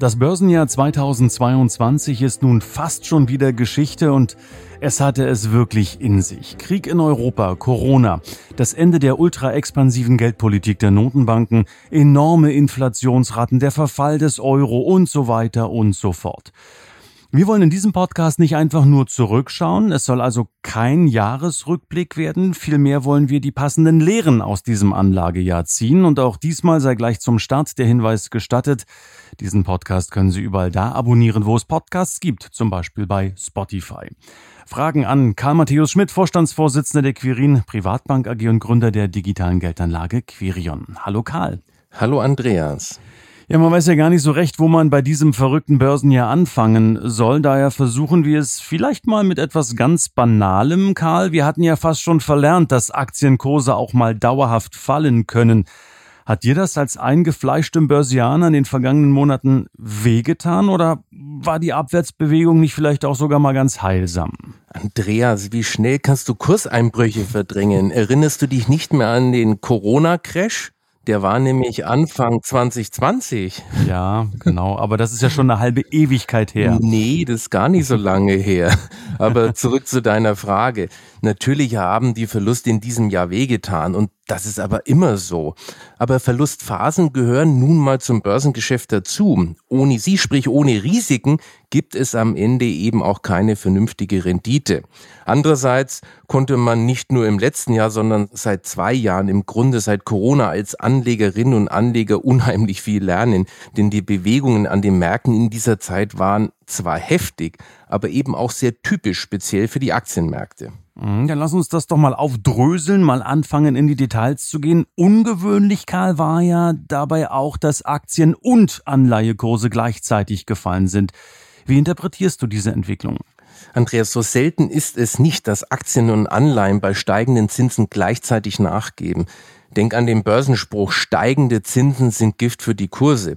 Das Börsenjahr 2022 ist nun fast schon wieder Geschichte und es hatte es wirklich in sich. Krieg in Europa, Corona, das Ende der ultra-expansiven Geldpolitik der Notenbanken, enorme Inflationsraten, der Verfall des Euro und so weiter und so fort. Wir wollen in diesem Podcast nicht einfach nur zurückschauen, es soll also kein Jahresrückblick werden, vielmehr wollen wir die passenden Lehren aus diesem Anlagejahr ziehen und auch diesmal sei gleich zum Start der Hinweis gestattet, diesen Podcast können Sie überall da abonnieren, wo es Podcasts gibt, zum Beispiel bei Spotify. Fragen an Karl Matthäus Schmidt, Vorstandsvorsitzender der Quirin Privatbank AG und Gründer der digitalen Geldanlage Quirion. Hallo Karl. Hallo Andreas. Ja, man weiß ja gar nicht so recht, wo man bei diesem verrückten Börsenjahr anfangen soll. Daher versuchen wir es vielleicht mal mit etwas ganz Banalem, Karl. Wir hatten ja fast schon verlernt, dass Aktienkurse auch mal dauerhaft fallen können. Hat dir das als eingefleischtem Börsianer in den vergangenen Monaten wehgetan oder war die Abwärtsbewegung nicht vielleicht auch sogar mal ganz heilsam? Andreas, wie schnell kannst du Kurseinbrüche verdrängen? Erinnerst du dich nicht mehr an den Corona-Crash? Der war nämlich Anfang 2020. Ja, genau. Aber das ist ja schon eine halbe Ewigkeit her. Nee, das ist gar nicht so lange her. Aber zurück zu deiner Frage. Natürlich haben die Verluste in diesem Jahr wehgetan und das ist aber immer so. Aber Verlustphasen gehören nun mal zum Börsengeschäft dazu. Ohne sie, sprich ohne Risiken, gibt es am Ende eben auch keine vernünftige Rendite. Andererseits konnte man nicht nur im letzten Jahr, sondern seit zwei Jahren, im Grunde seit Corona, als Anlegerinnen und Anleger unheimlich viel lernen. Denn die Bewegungen an den Märkten in dieser Zeit waren zwar heftig, aber eben auch sehr typisch, speziell für die Aktienmärkte. Mhm, dann lass uns das doch mal aufdröseln, mal anfangen in die Details zu gehen. Ungewöhnlich, Karl, war ja dabei auch, dass Aktien- und Anleihekurse gleichzeitig gefallen sind. Wie interpretierst du diese Entwicklung? Andreas, so selten ist es nicht, dass Aktien und Anleihen bei steigenden Zinsen gleichzeitig nachgeben. Denk an den Börsenspruch, steigende Zinsen sind Gift für die Kurse.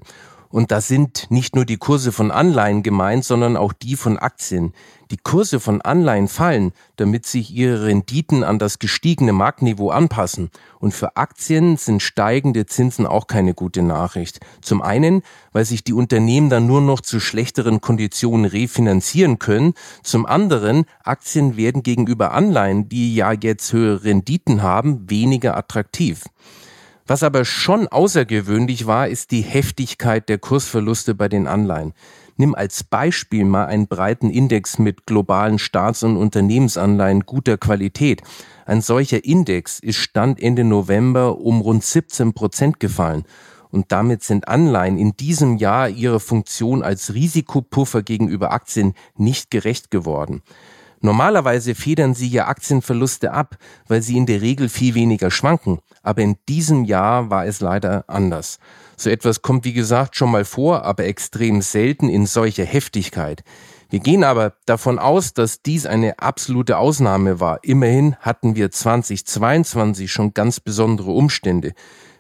Und da sind nicht nur die Kurse von Anleihen gemeint, sondern auch die von Aktien. Die Kurse von Anleihen fallen, damit sich ihre Renditen an das gestiegene Marktniveau anpassen. Und für Aktien sind steigende Zinsen auch keine gute Nachricht. Zum einen, weil sich die Unternehmen dann nur noch zu schlechteren Konditionen refinanzieren können. Zum anderen, Aktien werden gegenüber Anleihen, die ja jetzt höhere Renditen haben, weniger attraktiv. Was aber schon außergewöhnlich war, ist die Heftigkeit der Kursverluste bei den Anleihen. Nimm als Beispiel mal einen breiten Index mit globalen Staats- und Unternehmensanleihen guter Qualität. Ein solcher Index ist Stand Ende November um rund 17 Prozent gefallen. Und damit sind Anleihen in diesem Jahr ihrer Funktion als Risikopuffer gegenüber Aktien nicht gerecht geworden. Normalerweise federn sie ja Aktienverluste ab, weil sie in der Regel viel weniger schwanken. Aber in diesem Jahr war es leider anders. So etwas kommt, wie gesagt, schon mal vor, aber extrem selten in solcher Heftigkeit. Wir gehen aber davon aus, dass dies eine absolute Ausnahme war. Immerhin hatten wir 2022 schon ganz besondere Umstände.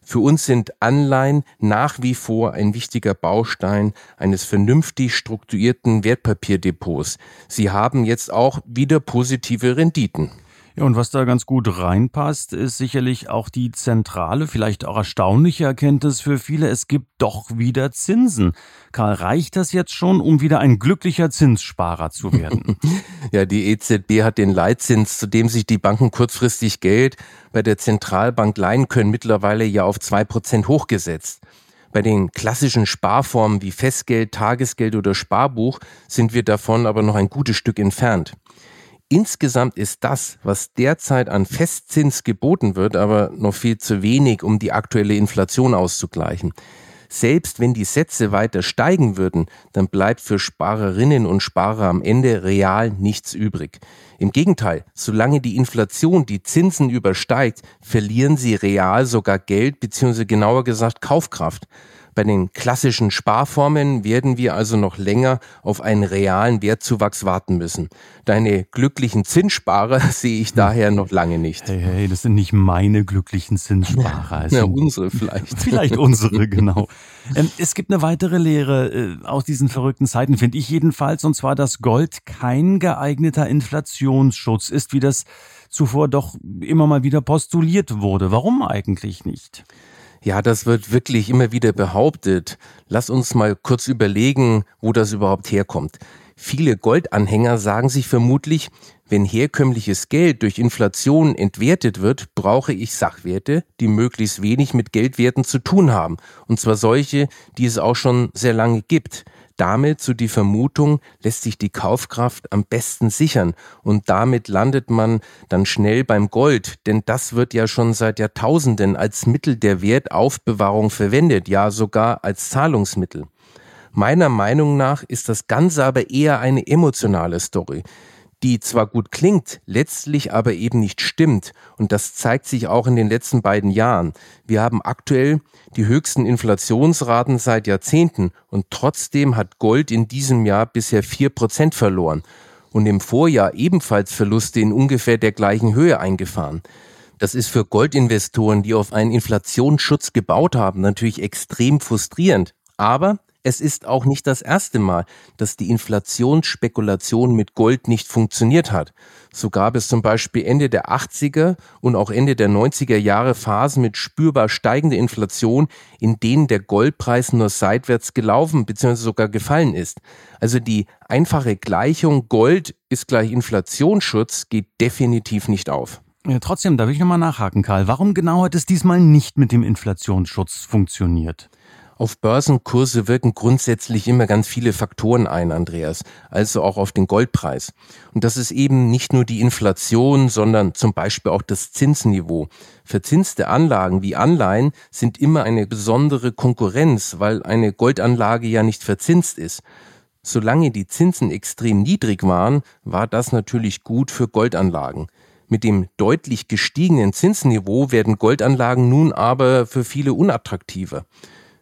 Für uns sind Anleihen nach wie vor ein wichtiger Baustein eines vernünftig strukturierten Wertpapierdepots. Sie haben jetzt auch wieder positive Renditen. Ja, und was da ganz gut reinpasst, ist sicherlich auch die zentrale, vielleicht auch erstaunliche Erkenntnis für viele. Es gibt doch wieder Zinsen. Karl, reicht das jetzt schon, um wieder ein glücklicher Zinssparer zu werden? ja, die EZB hat den Leitzins, zu dem sich die Banken kurzfristig Geld bei der Zentralbank leihen können, mittlerweile ja auf zwei Prozent hochgesetzt. Bei den klassischen Sparformen wie Festgeld, Tagesgeld oder Sparbuch sind wir davon aber noch ein gutes Stück entfernt. Insgesamt ist das, was derzeit an Festzins geboten wird, aber noch viel zu wenig, um die aktuelle Inflation auszugleichen. Selbst wenn die Sätze weiter steigen würden, dann bleibt für Sparerinnen und Sparer am Ende real nichts übrig. Im Gegenteil, solange die Inflation die Zinsen übersteigt, verlieren sie real sogar Geld bzw. genauer gesagt Kaufkraft. Bei den klassischen Sparformen werden wir also noch länger auf einen realen Wertzuwachs warten müssen. Deine glücklichen Zinssparer sehe ich daher noch lange nicht. Hey, hey, das sind nicht meine glücklichen Zinssparer. Ja, unsere vielleicht. Vielleicht unsere, genau. Ähm, es gibt eine weitere Lehre äh, aus diesen verrückten Zeiten, finde ich jedenfalls, und zwar, dass Gold kein geeigneter Inflationsschutz ist, wie das zuvor doch immer mal wieder postuliert wurde. Warum eigentlich nicht? Ja, das wird wirklich immer wieder behauptet. Lass uns mal kurz überlegen, wo das überhaupt herkommt. Viele Goldanhänger sagen sich vermutlich, wenn herkömmliches Geld durch Inflation entwertet wird, brauche ich Sachwerte, die möglichst wenig mit Geldwerten zu tun haben, und zwar solche, die es auch schon sehr lange gibt damit so die Vermutung, lässt sich die Kaufkraft am besten sichern und damit landet man dann schnell beim Gold, denn das wird ja schon seit Jahrtausenden als Mittel der Wertaufbewahrung verwendet, ja sogar als Zahlungsmittel. Meiner Meinung nach ist das Ganze aber eher eine emotionale Story die zwar gut klingt, letztlich aber eben nicht stimmt. Und das zeigt sich auch in den letzten beiden Jahren. Wir haben aktuell die höchsten Inflationsraten seit Jahrzehnten und trotzdem hat Gold in diesem Jahr bisher vier Prozent verloren und im Vorjahr ebenfalls Verluste in ungefähr der gleichen Höhe eingefahren. Das ist für Goldinvestoren, die auf einen Inflationsschutz gebaut haben, natürlich extrem frustrierend. Aber es ist auch nicht das erste Mal, dass die Inflationsspekulation mit Gold nicht funktioniert hat. So gab es zum Beispiel Ende der 80er und auch Ende der 90er Jahre Phasen mit spürbar steigender Inflation, in denen der Goldpreis nur seitwärts gelaufen bzw. sogar gefallen ist. Also die einfache Gleichung Gold ist gleich Inflationsschutz geht definitiv nicht auf. Ja, trotzdem, darf ich nochmal nachhaken, Karl. Warum genau hat es diesmal nicht mit dem Inflationsschutz funktioniert? Auf Börsenkurse wirken grundsätzlich immer ganz viele Faktoren ein, Andreas, also auch auf den Goldpreis. Und das ist eben nicht nur die Inflation, sondern zum Beispiel auch das Zinsniveau. Verzinste Anlagen wie Anleihen sind immer eine besondere Konkurrenz, weil eine Goldanlage ja nicht verzinst ist. Solange die Zinsen extrem niedrig waren, war das natürlich gut für Goldanlagen. Mit dem deutlich gestiegenen Zinsniveau werden Goldanlagen nun aber für viele unattraktiver.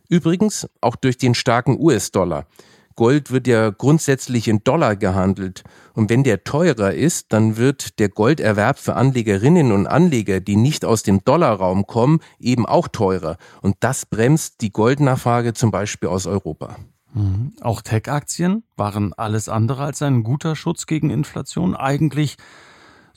Übrigens auch durch den starken US-Dollar. Gold wird ja grundsätzlich in Dollar gehandelt. Und wenn der teurer ist, dann wird der Golderwerb für Anlegerinnen und Anleger, die nicht aus dem Dollarraum kommen, eben auch teurer. Und das bremst die Goldnachfrage zum Beispiel aus Europa. Mhm. Auch Tech-Aktien waren alles andere als ein guter Schutz gegen Inflation. Eigentlich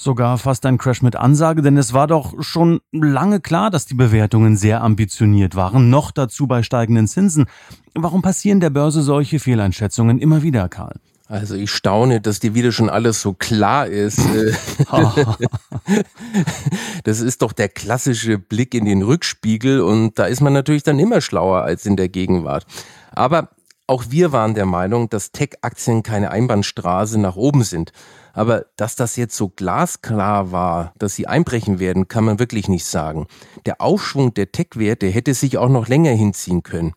sogar fast ein Crash mit Ansage, denn es war doch schon lange klar, dass die Bewertungen sehr ambitioniert waren, noch dazu bei steigenden Zinsen. Warum passieren der Börse solche Fehleinschätzungen immer wieder, Karl? Also ich staune, dass dir wieder schon alles so klar ist. das ist doch der klassische Blick in den Rückspiegel und da ist man natürlich dann immer schlauer als in der Gegenwart. Aber auch wir waren der Meinung, dass Tech-Aktien keine Einbahnstraße nach oben sind. Aber dass das jetzt so glasklar war, dass sie einbrechen werden, kann man wirklich nicht sagen. Der Aufschwung der Tech-Werte hätte sich auch noch länger hinziehen können.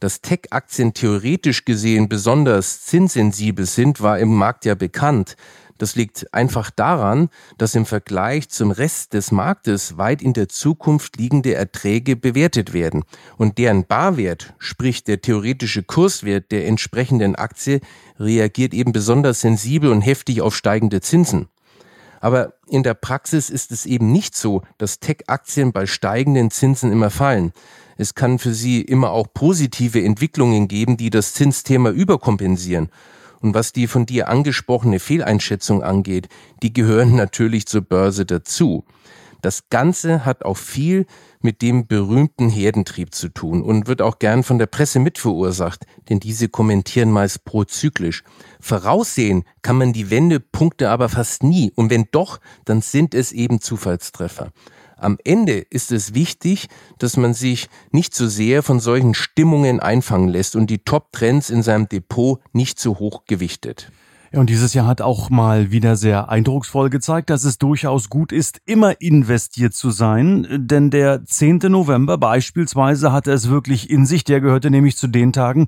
Dass Tech-Aktien theoretisch gesehen besonders zinssensibel sind, war im Markt ja bekannt. Das liegt einfach daran, dass im Vergleich zum Rest des Marktes weit in der Zukunft liegende Erträge bewertet werden und deren Barwert, sprich der theoretische Kurswert der entsprechenden Aktie, reagiert eben besonders sensibel und heftig auf steigende Zinsen. Aber in der Praxis ist es eben nicht so, dass Tech-Aktien bei steigenden Zinsen immer fallen. Es kann für sie immer auch positive Entwicklungen geben, die das Zinsthema überkompensieren. Und was die von dir angesprochene Fehleinschätzung angeht, die gehören natürlich zur Börse dazu. Das Ganze hat auch viel mit dem berühmten Herdentrieb zu tun und wird auch gern von der Presse mitverursacht, denn diese kommentieren meist prozyklisch. Voraussehen kann man die Wendepunkte aber fast nie und wenn doch, dann sind es eben Zufallstreffer. Am Ende ist es wichtig, dass man sich nicht zu so sehr von solchen Stimmungen einfangen lässt und die Top-Trends in seinem Depot nicht zu hoch gewichtet. Ja, und dieses Jahr hat auch mal wieder sehr eindrucksvoll gezeigt, dass es durchaus gut ist, immer investiert zu sein. Denn der 10. November beispielsweise hatte es wirklich in sich. Der gehörte nämlich zu den Tagen,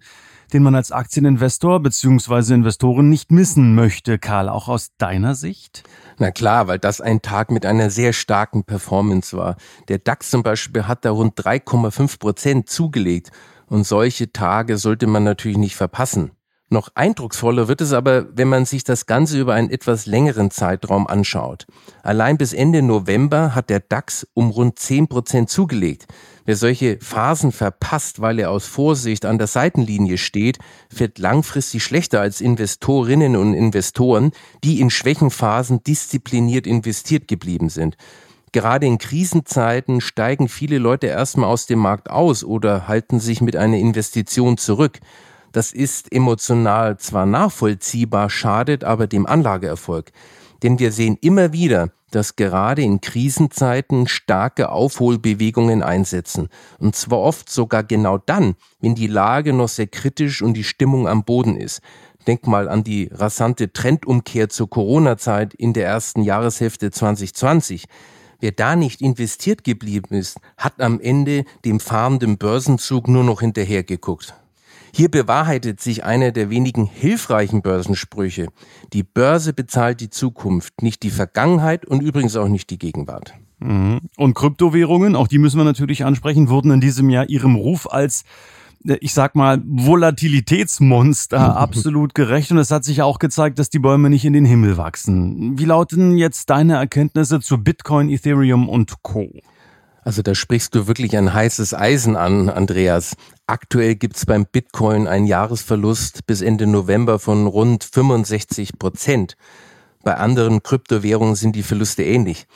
den man als Aktieninvestor bzw. Investoren nicht missen möchte. Karl, auch aus deiner Sicht? Na klar, weil das ein Tag mit einer sehr starken Performance war. Der DAX zum Beispiel hat da rund 3,5 Prozent zugelegt. Und solche Tage sollte man natürlich nicht verpassen. Noch eindrucksvoller wird es aber, wenn man sich das Ganze über einen etwas längeren Zeitraum anschaut. Allein bis Ende November hat der DAX um rund 10 Prozent zugelegt. Wer solche Phasen verpasst, weil er aus Vorsicht an der Seitenlinie steht, wird langfristig schlechter als Investorinnen und Investoren, die in Schwächenphasen diszipliniert investiert geblieben sind. Gerade in Krisenzeiten steigen viele Leute erstmal aus dem Markt aus oder halten sich mit einer Investition zurück. Das ist emotional zwar nachvollziehbar, schadet aber dem Anlageerfolg. Denn wir sehen immer wieder, dass gerade in Krisenzeiten starke Aufholbewegungen einsetzen. Und zwar oft sogar genau dann, wenn die Lage noch sehr kritisch und die Stimmung am Boden ist. Denk mal an die rasante Trendumkehr zur Corona-Zeit in der ersten Jahreshälfte 2020. Wer da nicht investiert geblieben ist, hat am Ende dem fahrenden Börsenzug nur noch hinterhergeguckt. Hier bewahrheitet sich einer der wenigen hilfreichen Börsensprüche. Die Börse bezahlt die Zukunft, nicht die Vergangenheit und übrigens auch nicht die Gegenwart. Mhm. Und Kryptowährungen, auch die müssen wir natürlich ansprechen, wurden in diesem Jahr ihrem Ruf als äh, ich sag mal, Volatilitätsmonster absolut gerecht. Und es hat sich auch gezeigt, dass die Bäume nicht in den Himmel wachsen. Wie lauten jetzt deine Erkenntnisse zu Bitcoin, Ethereum und Co.? Also da sprichst du wirklich ein heißes Eisen an, Andreas. Aktuell gibt's beim Bitcoin einen Jahresverlust bis Ende November von rund 65 Prozent. Bei anderen Kryptowährungen sind die Verluste ähnlich.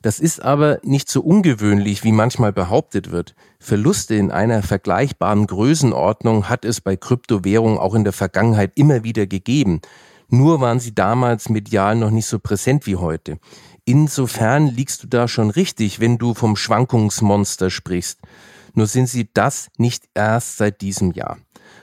Das ist aber nicht so ungewöhnlich, wie manchmal behauptet wird. Verluste in einer vergleichbaren Größenordnung hat es bei Kryptowährungen auch in der Vergangenheit immer wieder gegeben. Nur waren sie damals medial noch nicht so präsent wie heute. Insofern liegst du da schon richtig, wenn du vom Schwankungsmonster sprichst. Nur sind sie das nicht erst seit diesem Jahr.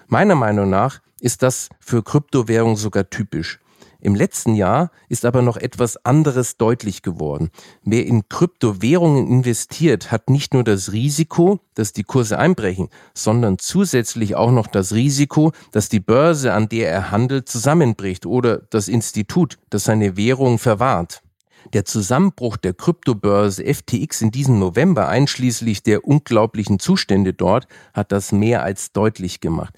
Meiner Meinung nach ist das für Kryptowährungen sogar typisch. Im letzten Jahr ist aber noch etwas anderes deutlich geworden. Wer in Kryptowährungen investiert, hat nicht nur das Risiko, dass die Kurse einbrechen, sondern zusätzlich auch noch das Risiko, dass die Börse, an der er handelt, zusammenbricht oder das Institut, das seine Währung verwahrt. Der Zusammenbruch der Kryptobörse FTX in diesem November, einschließlich der unglaublichen Zustände dort, hat das mehr als deutlich gemacht.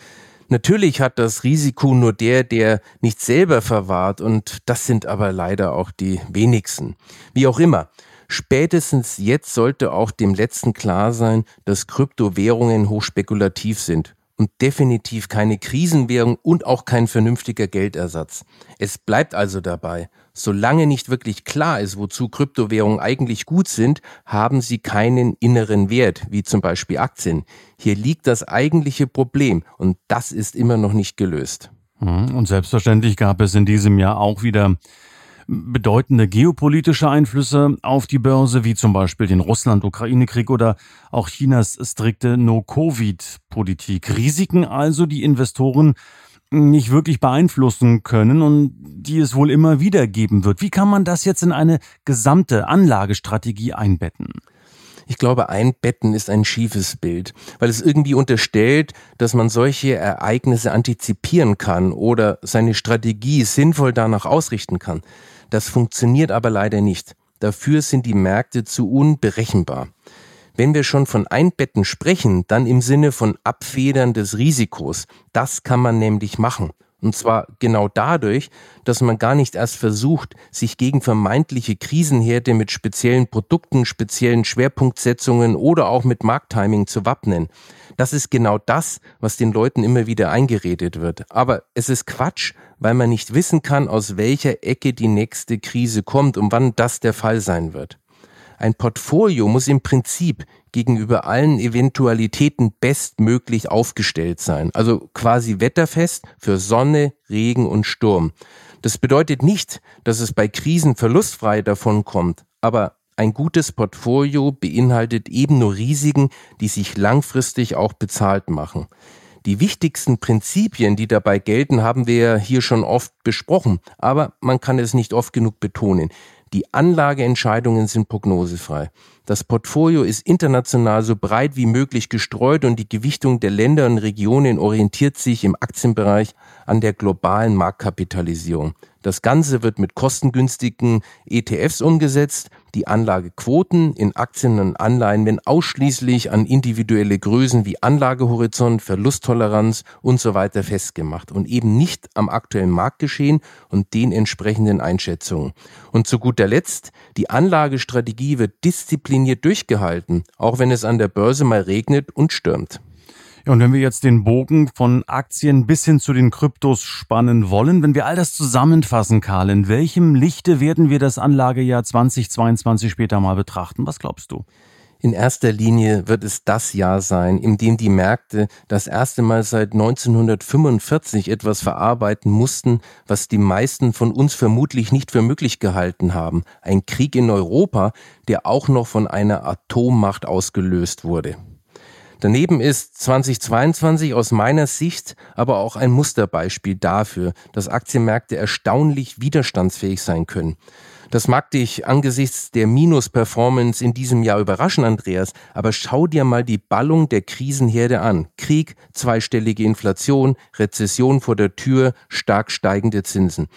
Natürlich hat das Risiko nur der, der nicht selber verwahrt, und das sind aber leider auch die wenigsten. Wie auch immer, spätestens jetzt sollte auch dem Letzten klar sein, dass Kryptowährungen hochspekulativ sind und definitiv keine Krisenwährung und auch kein vernünftiger Geldersatz. Es bleibt also dabei, solange nicht wirklich klar ist, wozu Kryptowährungen eigentlich gut sind, haben sie keinen inneren Wert, wie zum Beispiel Aktien. Hier liegt das eigentliche Problem und das ist immer noch nicht gelöst. Mhm. Und selbstverständlich gab es in diesem Jahr auch wieder bedeutende geopolitische Einflüsse auf die Börse, wie zum Beispiel den Russland-Ukraine-Krieg oder auch Chinas strikte No-Covid-Politik. Risiken also, die Investoren nicht wirklich beeinflussen können und die es wohl immer wieder geben wird. Wie kann man das jetzt in eine gesamte Anlagestrategie einbetten? Ich glaube, einbetten ist ein schiefes Bild, weil es irgendwie unterstellt, dass man solche Ereignisse antizipieren kann oder seine Strategie sinnvoll danach ausrichten kann. Das funktioniert aber leider nicht. Dafür sind die Märkte zu unberechenbar. Wenn wir schon von Einbetten sprechen, dann im Sinne von Abfedern des Risikos. Das kann man nämlich machen. Und zwar genau dadurch, dass man gar nicht erst versucht, sich gegen vermeintliche Krisenherde mit speziellen Produkten, speziellen Schwerpunktsetzungen oder auch mit Markttiming zu wappnen. Das ist genau das, was den Leuten immer wieder eingeredet wird. Aber es ist Quatsch, weil man nicht wissen kann, aus welcher Ecke die nächste Krise kommt und wann das der Fall sein wird. Ein Portfolio muss im Prinzip gegenüber allen Eventualitäten bestmöglich aufgestellt sein, also quasi wetterfest für Sonne, Regen und Sturm. Das bedeutet nicht, dass es bei Krisen verlustfrei davon kommt, aber ein gutes Portfolio beinhaltet eben nur Risiken, die sich langfristig auch bezahlt machen. Die wichtigsten Prinzipien, die dabei gelten, haben wir hier schon oft besprochen, aber man kann es nicht oft genug betonen. Die Anlageentscheidungen sind prognosefrei. Das Portfolio ist international so breit wie möglich gestreut und die Gewichtung der Länder und Regionen orientiert sich im Aktienbereich an der globalen Marktkapitalisierung. Das Ganze wird mit kostengünstigen ETFs umgesetzt, die Anlagequoten in Aktien und Anleihen werden ausschließlich an individuelle Größen wie Anlagehorizont, Verlusttoleranz und so weiter festgemacht und eben nicht am aktuellen Marktgeschehen und den entsprechenden Einschätzungen. Und zu guter Letzt, die Anlagestrategie wird diszipliniert durchgehalten, auch wenn es an der Börse mal regnet und stürmt. Ja, und wenn wir jetzt den Bogen von Aktien bis hin zu den Kryptos spannen wollen, wenn wir all das zusammenfassen, Karl, in welchem Lichte werden wir das Anlagejahr 2022 später mal betrachten? Was glaubst du? In erster Linie wird es das Jahr sein, in dem die Märkte das erste Mal seit 1945 etwas verarbeiten mussten, was die meisten von uns vermutlich nicht für möglich gehalten haben. Ein Krieg in Europa, der auch noch von einer Atommacht ausgelöst wurde. Daneben ist 2022 aus meiner Sicht aber auch ein Musterbeispiel dafür, dass Aktienmärkte erstaunlich widerstandsfähig sein können. Das mag dich angesichts der Minus-Performance in diesem Jahr überraschen, Andreas, aber schau dir mal die Ballung der Krisenherde an. Krieg, zweistellige Inflation, Rezession vor der Tür, stark steigende Zinsen.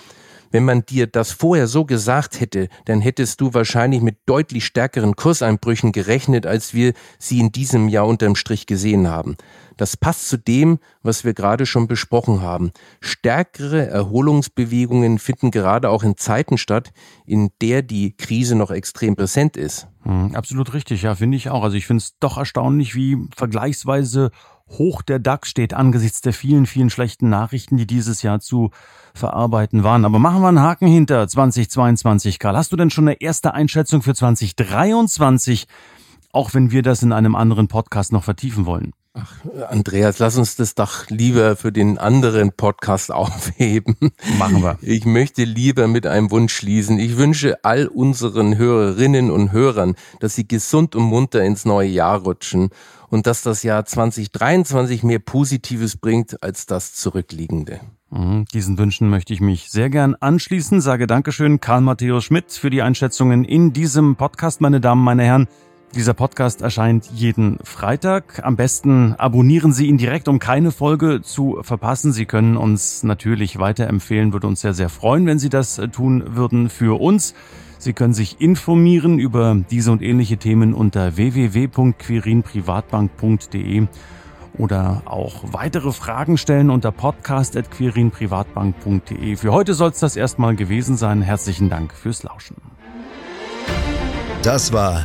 Wenn man dir das vorher so gesagt hätte, dann hättest du wahrscheinlich mit deutlich stärkeren Kurseinbrüchen gerechnet, als wir sie in diesem Jahr unterm Strich gesehen haben. Das passt zu dem, was wir gerade schon besprochen haben. Stärkere Erholungsbewegungen finden gerade auch in Zeiten statt, in der die Krise noch extrem präsent ist. Hm, absolut richtig, ja, finde ich auch. Also ich finde es doch erstaunlich, wie vergleichsweise hoch der DAX steht angesichts der vielen, vielen schlechten Nachrichten, die dieses Jahr zu verarbeiten waren. Aber machen wir einen Haken hinter 2022, Karl. Hast du denn schon eine erste Einschätzung für 2023? Auch wenn wir das in einem anderen Podcast noch vertiefen wollen. Ach, Andreas, lass uns das doch lieber für den anderen Podcast aufheben. Machen wir. Ich möchte lieber mit einem Wunsch schließen. Ich wünsche all unseren Hörerinnen und Hörern, dass sie gesund und munter ins neue Jahr rutschen und dass das Jahr 2023 mehr Positives bringt als das zurückliegende. Mhm, diesen Wünschen möchte ich mich sehr gern anschließen. Sage Dankeschön, Karl Matthäus Schmidt, für die Einschätzungen in diesem Podcast, meine Damen, meine Herren. Dieser Podcast erscheint jeden Freitag. Am besten abonnieren Sie ihn direkt, um keine Folge zu verpassen. Sie können uns natürlich weiterempfehlen, würde uns sehr, sehr freuen, wenn Sie das tun würden für uns. Sie können sich informieren über diese und ähnliche Themen unter www.quirinprivatbank.de oder auch weitere Fragen stellen unter podcast.quirinprivatbank.de. Für heute soll es das erstmal gewesen sein. Herzlichen Dank fürs Lauschen. Das war